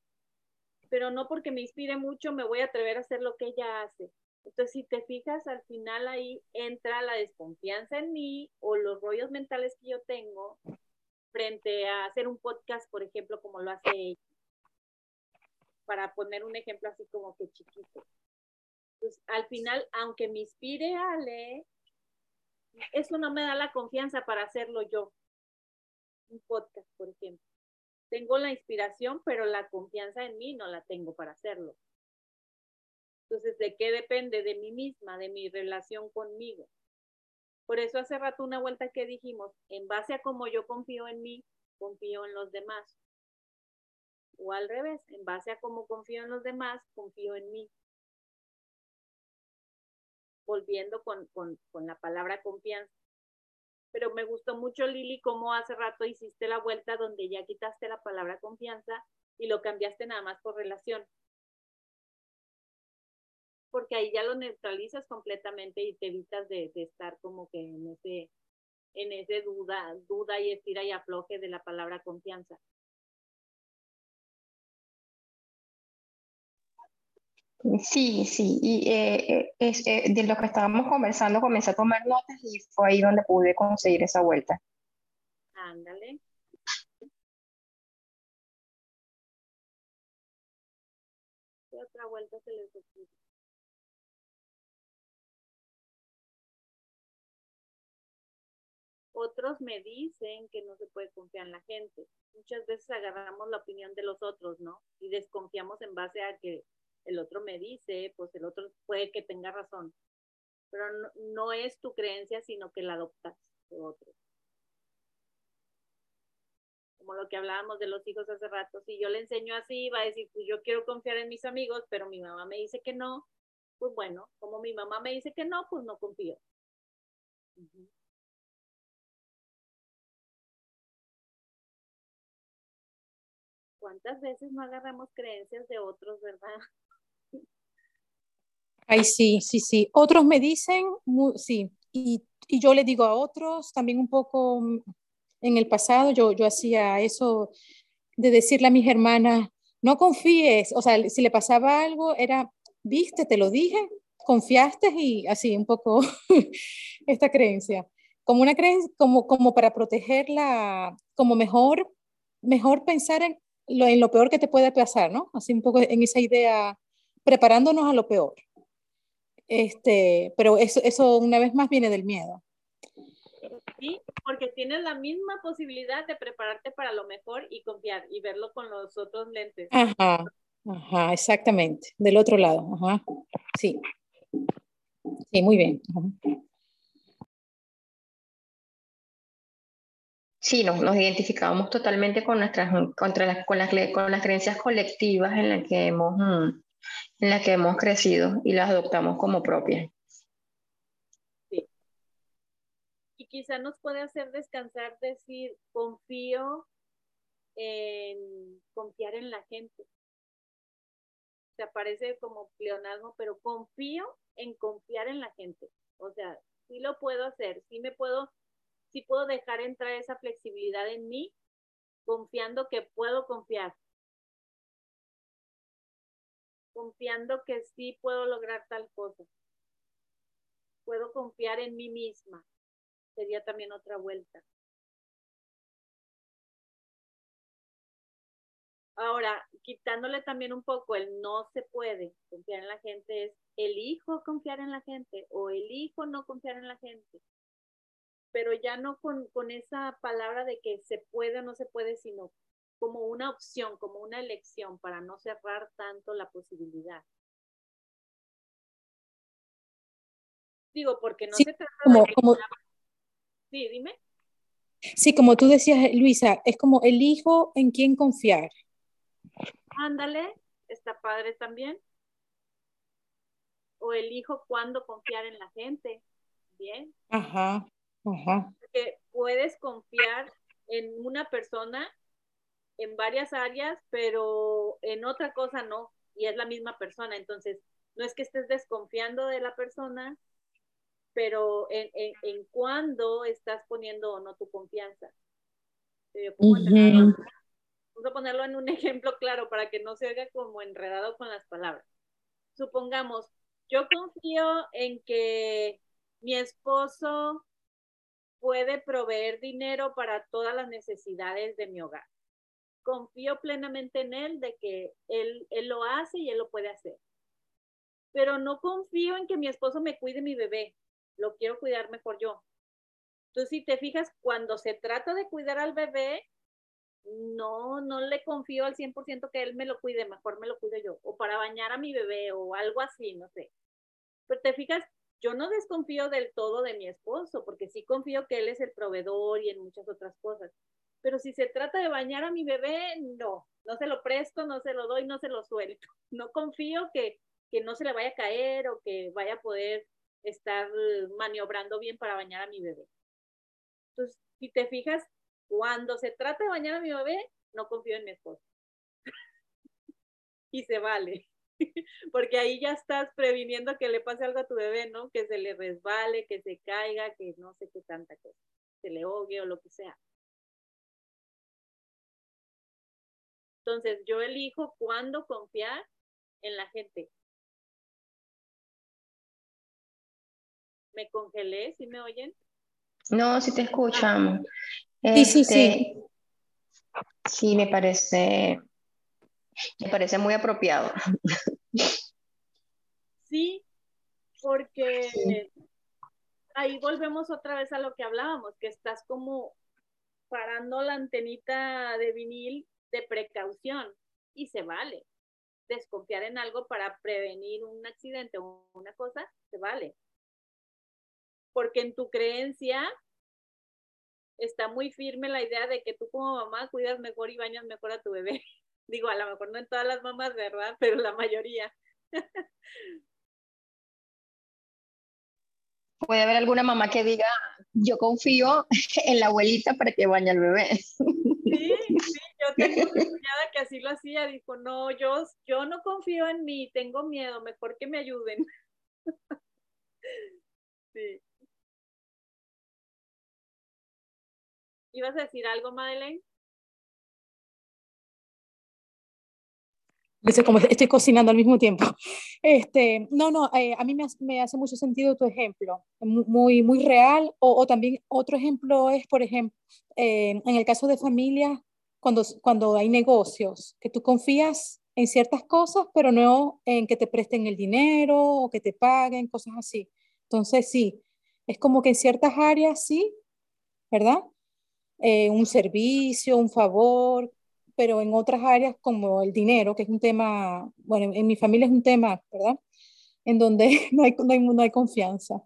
pero no porque me inspire mucho me voy a atrever a hacer lo que ella hace. Entonces, si te fijas, al final ahí entra la desconfianza en mí o los rollos mentales que yo tengo frente a hacer un podcast, por ejemplo, como lo hace ella. Para poner un ejemplo así como que chiquito. Pues al final, aunque me inspire a leer, eso no me da la confianza para hacerlo yo. Un podcast, por ejemplo. Tengo la inspiración, pero la confianza en mí no la tengo para hacerlo. Entonces, ¿de qué depende? De mí misma, de mi relación conmigo. Por eso hace rato una vuelta que dijimos, en base a cómo yo confío en mí, confío en los demás. O al revés, en base a cómo confío en los demás, confío en mí. Volviendo con, con, con la palabra confianza. Pero me gustó mucho, Lili, cómo hace rato hiciste la vuelta donde ya quitaste la palabra confianza y lo cambiaste nada más por relación porque ahí ya lo neutralizas completamente y te evitas de, estar como que en ese, en ese duda, duda y estira y afloje de la palabra confianza. Sí, sí, y eh, eh, eh, de lo que estábamos conversando comencé a tomar notas y fue ahí donde pude conseguir esa vuelta. Ándale. ¿Qué otra vuelta se les ocurre? Otros me dicen que no se puede confiar en la gente. Muchas veces agarramos la opinión de los otros, ¿no? Y desconfiamos en base a que el otro me dice, pues el otro puede que tenga razón. Pero no, es tu creencia, sino que la adoptas de otro. Como lo que hablábamos de los hijos hace rato. Si yo le enseño así, va a decir, pues yo quiero confiar en mis amigos, pero mi mamá me dice que no. Pues bueno, como mi mamá me dice que no, pues no confío. ¿Cuántas veces no agarramos creencias de otros, verdad? Ay, sí, sí, sí. Otros me dicen, sí, y, y, yo le digo a otros también un poco mm, en el pasado, yo, yo hacía eso de decirle a mis hermanas, no confíes, o sea, si le pasaba algo, era, viste, te lo dije, confiaste y así un poco esta creencia, como una creencia, como, como para protegerla, como mejor, mejor pensar en, lo, en lo peor que te puede pasar, ¿no? Así un poco en esa idea, preparándonos a lo peor. Este, pero eso, eso una vez más viene del miedo. Sí, porque tienes la misma posibilidad de prepararte para lo mejor y confiar y verlo con los otros lentes. Ajá, ajá, exactamente, del otro lado, ajá, sí. Sí, muy bien. Sí, nos, nos identificábamos totalmente con nuestras, contra las, con, las, con las creencias colectivas en las que hemos, mm, en las que hemos crecido y las adoptamos como propias. Y quizá nos puede hacer descansar decir, confío en confiar en la gente. sea, parece como pleonasmo, pero confío en confiar en la gente. O sea, sí lo puedo hacer, sí me puedo, sí puedo dejar entrar esa flexibilidad en mí, confiando que puedo confiar. Confiando que sí puedo lograr tal cosa. Puedo confiar en mí misma. Sería también otra vuelta. Ahora, quitándole también un poco el no se puede confiar en la gente, es elijo confiar en la gente o elijo no confiar en la gente. Pero ya no con, con esa palabra de que se puede o no se puede, sino como una opción, como una elección para no cerrar tanto la posibilidad. Digo, porque no se trata de... Como... Sí, dime. Sí, como tú decías, Luisa, es como elijo en quién confiar. Ándale, está padre también. O elijo cuándo confiar en la gente. Bien. Ajá, ajá. Porque puedes confiar en una persona en varias áreas, pero en otra cosa no, y es la misma persona. Entonces, no es que estés desconfiando de la persona, pero en, en, en cuándo estás poniendo o no tu confianza. Vamos a ponerlo en un ejemplo claro para que no se oiga como enredado con las palabras. Supongamos, yo confío en que mi esposo puede proveer dinero para todas las necesidades de mi hogar. Confío plenamente en él de que él, él lo hace y él lo puede hacer. Pero no confío en que mi esposo me cuide mi bebé. Lo quiero cuidar mejor yo. Entonces, si te fijas, cuando se trata de cuidar al bebé, no, no le confío al 100% que él me lo cuide, mejor me lo cuido yo, o para bañar a mi bebé o algo así, no sé. Pero te fijas, yo no desconfío del todo de mi esposo, porque sí confío que él es el proveedor y en muchas otras cosas. Pero si se trata de bañar a mi bebé, no, no se lo presto, no se lo doy, no se lo suelto. No confío que, que no se le vaya a caer o que vaya a poder estar maniobrando bien para bañar a mi bebé. Entonces, si te fijas, cuando se trata de bañar a mi bebé, no confío en mi esposo. y se vale. Porque ahí ya estás previniendo que le pase algo a tu bebé, ¿no? Que se le resbale, que se caiga, que no sé qué tanta cosa, se le ahogue o lo que sea. Entonces, yo elijo cuándo confiar en la gente. ¿Me congelé? ¿Sí me oyen? No, sí te escuchamos. Sí, sí, sí. Este, sí, me parece, me parece muy apropiado. Sí, porque ahí volvemos otra vez a lo que hablábamos, que estás como parando la antenita de vinil de precaución y se vale. Desconfiar en algo para prevenir un accidente o una cosa, se vale. Porque en tu creencia está muy firme la idea de que tú como mamá cuidas mejor y bañas mejor a tu bebé. Digo, a lo mejor no en todas las mamás, ¿verdad? Pero la mayoría. Puede haber alguna mamá que diga, yo confío en la abuelita para que bañe al bebé. Sí, sí, yo tengo una cuñada que así lo hacía, dijo, no, yo, yo no confío en mí, tengo miedo, mejor que me ayuden. Sí. ¿Ibas a decir algo, Madeleine? Como estoy cocinando al mismo tiempo. Este, no, no, eh, a mí me hace, mucho sentido tu ejemplo, muy, muy real. O, también otro ejemplo es, por ejemplo, eh, en el caso de familia, cuando, cuando hay negocios, que tú confías en ciertas cosas, pero no en que te presten el dinero o que te paguen, cosas así. Entonces, sí, es como que en ciertas áreas sí, ¿verdad? Eh, un servicio, un favor, pero en otras áreas como el dinero, que es un tema, bueno, en, mi familia es un tema, ¿verdad? En donde no hay, no hay, confianza.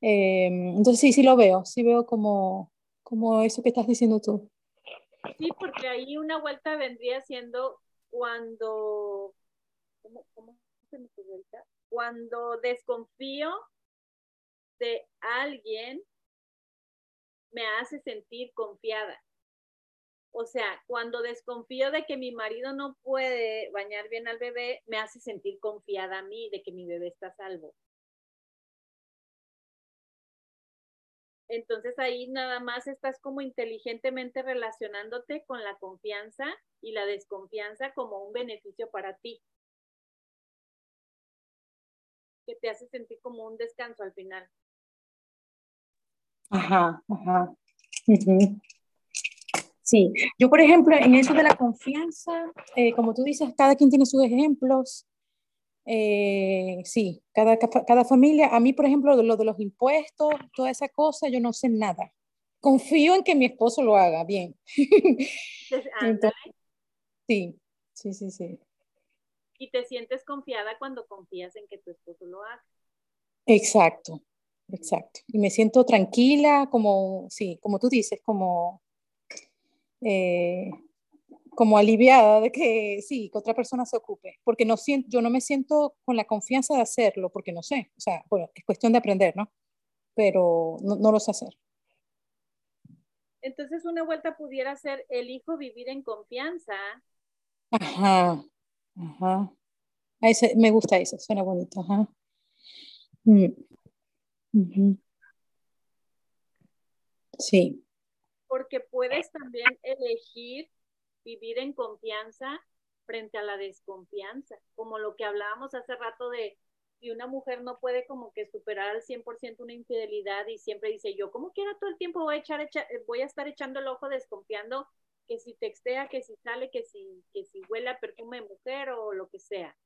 Em, entonces sí, sí lo veo, sí veo como, como eso que estás diciendo tú. Sí, porque ahí una vuelta vendría siendo cuando, ¿cómo, cómo se me Cuando desconfío de alguien me hace sentir confiada. O sea, cuando desconfío de que mi marido no puede bañar bien al bebé, me hace sentir confiada a mí de que mi bebé está salvo. Entonces ahí nada más estás como inteligentemente relacionándote con la confianza y la desconfianza como un beneficio para ti. Que te hace sentir como un descanso al final. Ajá, ajá. Sí, yo por ejemplo, en eso de la confianza, eh, como tú dices, cada quien tiene sus ejemplos. Eh, sí, cada, cada familia, a mí por ejemplo, lo de los impuestos, toda esa cosa, yo no sé nada. Confío en que mi esposo lo haga bien. sí, sí, sí, sí. Y te sientes confiada cuando confías en que tu esposo lo haga. Exacto, exacto. Y me siento tranquila, como, sí, como tú dices, como eh, como aliviada de que sí, que otra persona se ocupe, porque no siento, yo no me siento con la confianza de hacerlo, porque no sé, o sea, bueno, es cuestión de aprender, ¿no? Pero no, no lo sé hacer. Entonces una vuelta pudiera ser el hijo vivir en confianza. Ajá, ajá. Ese, me gusta eso, suena bonito, ajá. Mm. Sí porque puedes también elegir vivir en confianza frente a la desconfianza, como lo que hablábamos hace rato de si una mujer no puede como que superar al 100% una infidelidad y siempre dice, yo como quiera todo el tiempo voy a, echar, voy a estar echando el ojo desconfiando que si textea, que si sale, que si, que si huele perfume de mujer o lo que sea.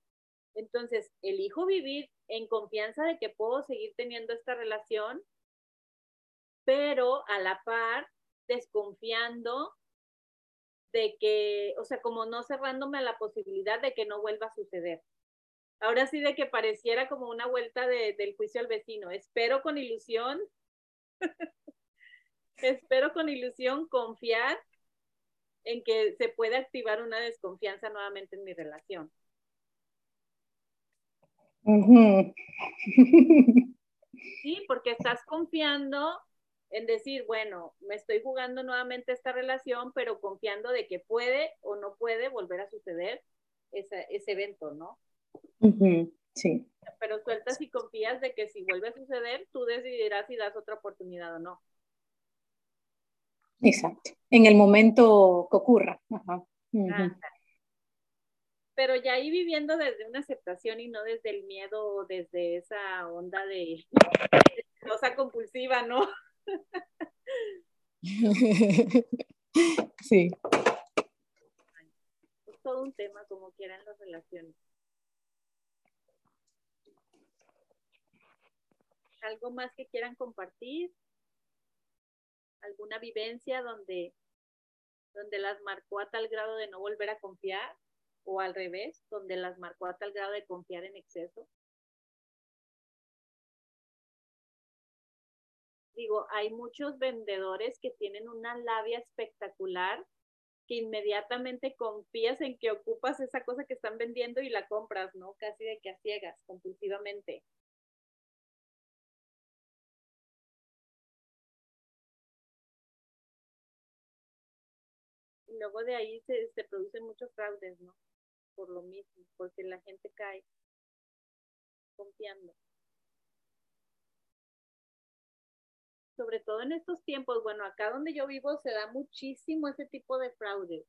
Entonces, elijo vivir en confianza de que puedo seguir teniendo esta relación, pero a la par desconfiando de que, o sea, como no cerrándome a la posibilidad de que no vuelva a suceder. Ahora sí de que pareciera como una vuelta del juicio al vecino. Espero con ilusión, espero con ilusión confiar en que se puede activar una desconfianza nuevamente en mi relación. Sí, porque estás confiando en decir, bueno, me estoy jugando nuevamente esta relación, pero confiando de que puede o no puede volver a suceder ese, ese evento, ¿no? Sí. Pero sueltas y confías de que si vuelve a suceder, tú decidirás si das otra oportunidad o no. Exacto. En el momento que ocurra. Pero ya ahí viviendo desde una aceptación y no desde el miedo o desde esa onda de cosa compulsiva, ¿no? sí. Es todo un tema como quieran las relaciones. ¿Algo más que quieran compartir? ¿Alguna vivencia donde, donde las marcó a tal grado de no volver a confiar? ¿O al revés, donde las marcó a tal grado de confiar en exceso? Digo, hay muchos vendedores que tienen una labia espectacular que inmediatamente confías en que ocupas esa cosa que están vendiendo y la compras, ¿no? Casi de que a ciegas, compulsivamente. Y luego de ahí se, se producen muchos fraudes, ¿no? Por lo mismo, porque la gente cae confiando. Sobre todo en estos tiempos, bueno, acá donde yo vivo se da muchísimo ese tipo de fraude,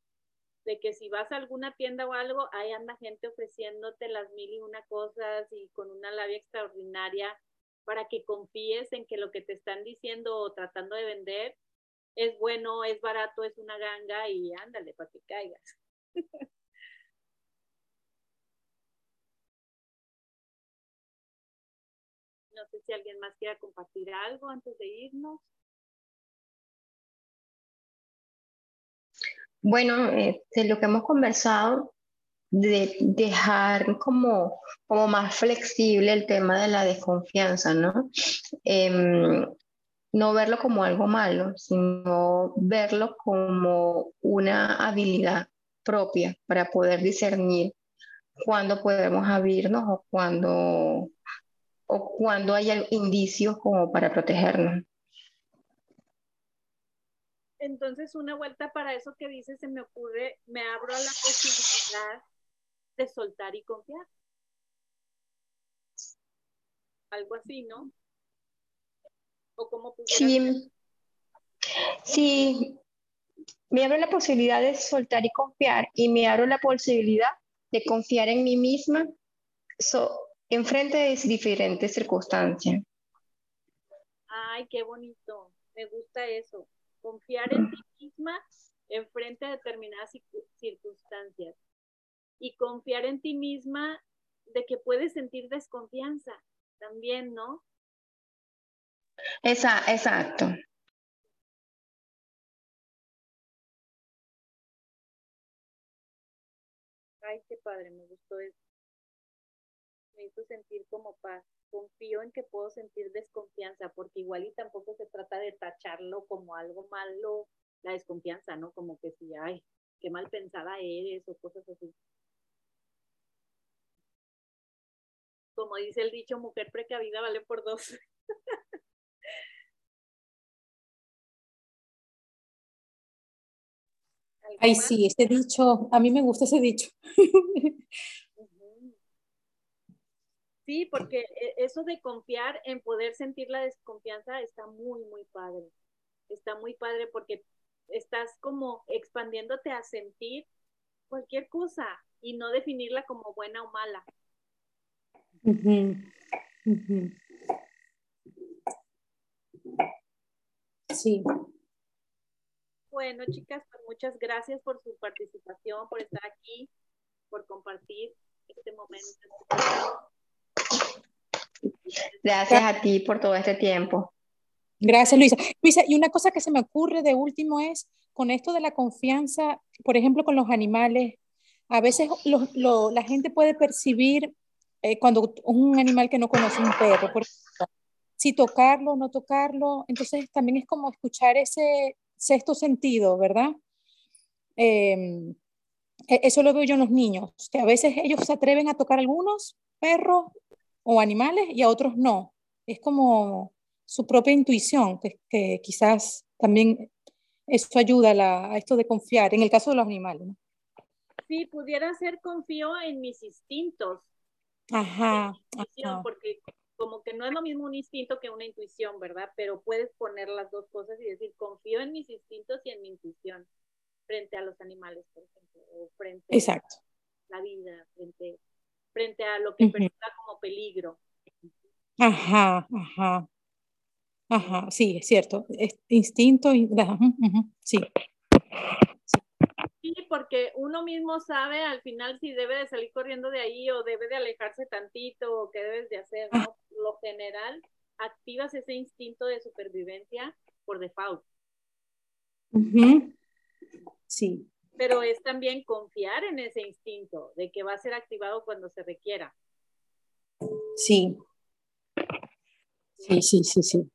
de que si vas a alguna tienda o algo, ahí anda gente ofreciéndote las mil y una cosas y con una labia extraordinaria para que confíes en que lo que te están diciendo o tratando de vender es bueno, es barato, es una ganga y ándale para que caigas. si alguien más quiera compartir algo antes de irnos. Bueno, este, lo que hemos conversado de dejar como, como más flexible el tema de la desconfianza, ¿no? Em, no verlo como algo malo, sino verlo como una habilidad propia para poder discernir cuándo podemos abrirnos o cuándo o cuando hay indicios como para protegernos. entonces una vuelta para eso que dices se me ocurre, me abro a la posibilidad de soltar y confiar. Algo así, ¿no? O como sí. sí, me abro la posibilidad de soltar y confiar y me abro la posibilidad de confiar en mí misma en frente de diferentes circunstancias. Ay, qué bonito. Me gusta eso. Confiar en ti misma en frente de determinadas circunstancias. Y confiar en ti misma de que puedes sentir desconfianza también, ¿no? Esa, exacto. Ay, qué padre, me gustó eso. Me hizo sentir como paz. Confío en que puedo sentir desconfianza, porque igual y tampoco se trata de tacharlo como algo malo, la desconfianza, ¿no? Como que si, ay, qué mal pensada eres o cosas así. Como dice el dicho, mujer precavida vale por dos. Ay, sí, ese dicho, a mí me gusta ese dicho. Sí, porque e, eso de confiar en poder sentir la desconfianza está muy, muy padre. Está muy padre porque estás como expandiéndote a sentir cualquier cosa y no definirla como buena o mala. Sí. Bueno, chicas, pues muchas gracias por su participación, por estar aquí, por compartir este momento. Gracias a ti por todo este tiempo. Gracias, Luisa. Luisa, y una cosa que se me ocurre de último es, con esto de la confianza, por ejemplo, con los animales, a veces la gente puede percibir eh, cuando un animal que no conoce, un perro, por ejemplo, si tocarlo o no tocarlo, entonces también es como escuchar ese sexto sentido, ¿verdad? Em, e, eso lo veo yo en los niños, que a veces ellos se atreven a tocar algunos perros o animales y a otros no. Es como su propia intuición, que, quizás también eso ayuda a, esto de confiar, en el caso de los animales. Sí, pudiera ser confío en mis instintos. Ajá, Porque como que no es lo mismo un instinto que una intuición, ¿verdad? Pero puedes poner las dos cosas y decir, confío en mis instintos y en mi intuición frente a los animales, por ejemplo, o frente Exacto. a la vida, frente, frente a lo que uh como peligro. Ajá, ajá. Ajá, sí, es cierto. Es instinto, sí. Sí, porque uno mismo sabe al final si debe de salir corriendo de ahí o debe de alejarse tantito o qué debes de hacer, ¿no? Lo general, activas ese instinto de supervivencia por default. Sí. Pero es también confiar en ese instinto de que va a ser activado cuando se requiera. Sí. Sí, sí, sí, sí.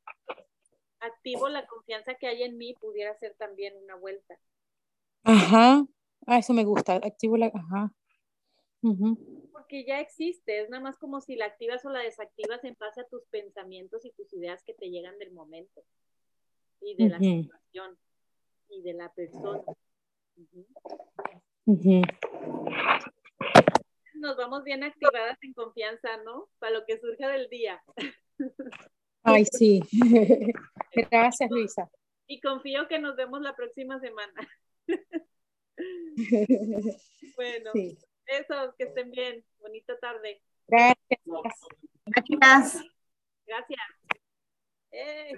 Activo la confianza que hay en mí, pudiera ser también una vuelta. Ajá. Ah, eso me gusta. Activo la. Ajá. Porque ya existe, es nada más como si la activas o la desactivas en base a tus pensamientos y tus ideas que te llegan del momento y de la situación y de la persona. Nos vamos bien activadas en confianza, ¿no? Para lo que surja del día. Ay, sí. Gracias, Luisa. Y confío que nos vemos la próxima semana. bueno, eso, que estén bien. Bonita tarde. Gracias. Gracias. Gracias. Eh.